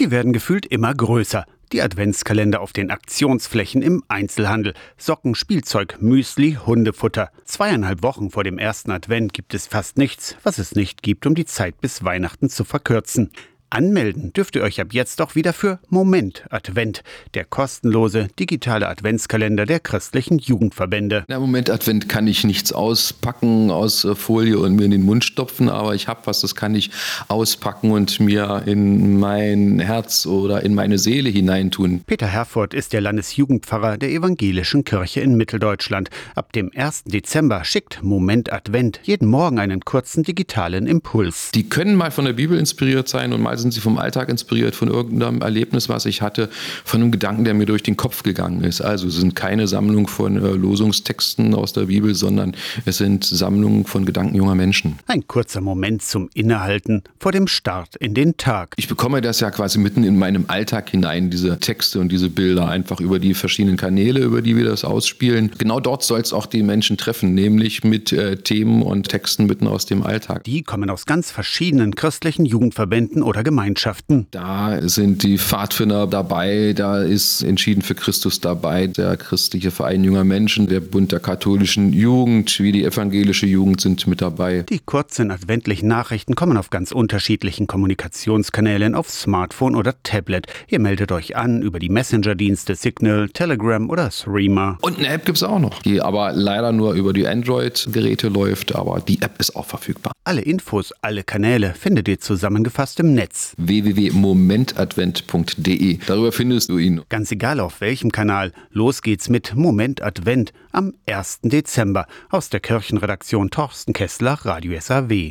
Sie werden gefühlt immer größer. Die Adventskalender auf den Aktionsflächen im Einzelhandel. Socken, Spielzeug, Müsli, Hundefutter. Zweieinhalb Wochen vor dem ersten Advent gibt es fast nichts, was es nicht gibt, um die Zeit bis Weihnachten zu verkürzen. Anmelden dürft ihr euch ab jetzt auch wieder für Moment Advent, der kostenlose digitale Adventskalender der christlichen Jugendverbände. Na, Moment Advent kann ich nichts auspacken aus äh, Folie und mir in den Mund stopfen, aber ich habe was, das kann ich auspacken und mir in mein Herz oder in meine Seele hineintun. Peter Herford ist der Landesjugendpfarrer der evangelischen Kirche in Mitteldeutschland. Ab dem 1. Dezember schickt Moment Advent jeden Morgen einen kurzen digitalen Impuls. Die können mal von der Bibel inspiriert sein und mal sind sie vom Alltag inspiriert, von irgendeinem Erlebnis, was ich hatte, von einem Gedanken, der mir durch den Kopf gegangen ist. Also es sind keine Sammlung von äh, Losungstexten aus der Bibel, sondern es sind Sammlungen von Gedanken junger Menschen. Ein kurzer Moment zum Innehalten vor dem Start in den Tag. Ich bekomme das ja quasi mitten in meinem Alltag hinein, diese Texte und diese Bilder, einfach über die verschiedenen Kanäle, über die wir das ausspielen. Genau dort soll es auch die Menschen treffen, nämlich mit äh, Themen und Texten mitten aus dem Alltag. Die kommen aus ganz verschiedenen christlichen Jugendverbänden oder Gemeinschaften. Da sind die Pfadfinder dabei, da ist Entschieden für Christus dabei, der christliche Verein junger Menschen, der Bund der katholischen Jugend, wie die evangelische Jugend sind mit dabei. Die kurzen adventlichen Nachrichten kommen auf ganz unterschiedlichen Kommunikationskanälen auf Smartphone oder Tablet. Ihr meldet euch an über die Messenger-Dienste Signal, Telegram oder Threema. Und eine App gibt es auch noch, die aber leider nur über die Android-Geräte läuft, aber die App ist auch verfügbar. Alle Infos, alle Kanäle findet ihr zusammengefasst im Netz www.momentadvent.de. Darüber findest du ihn. Ganz egal auf welchem Kanal. Los geht's mit Moment Advent am 1. Dezember aus der Kirchenredaktion Torsten Kessler, Radio SAW.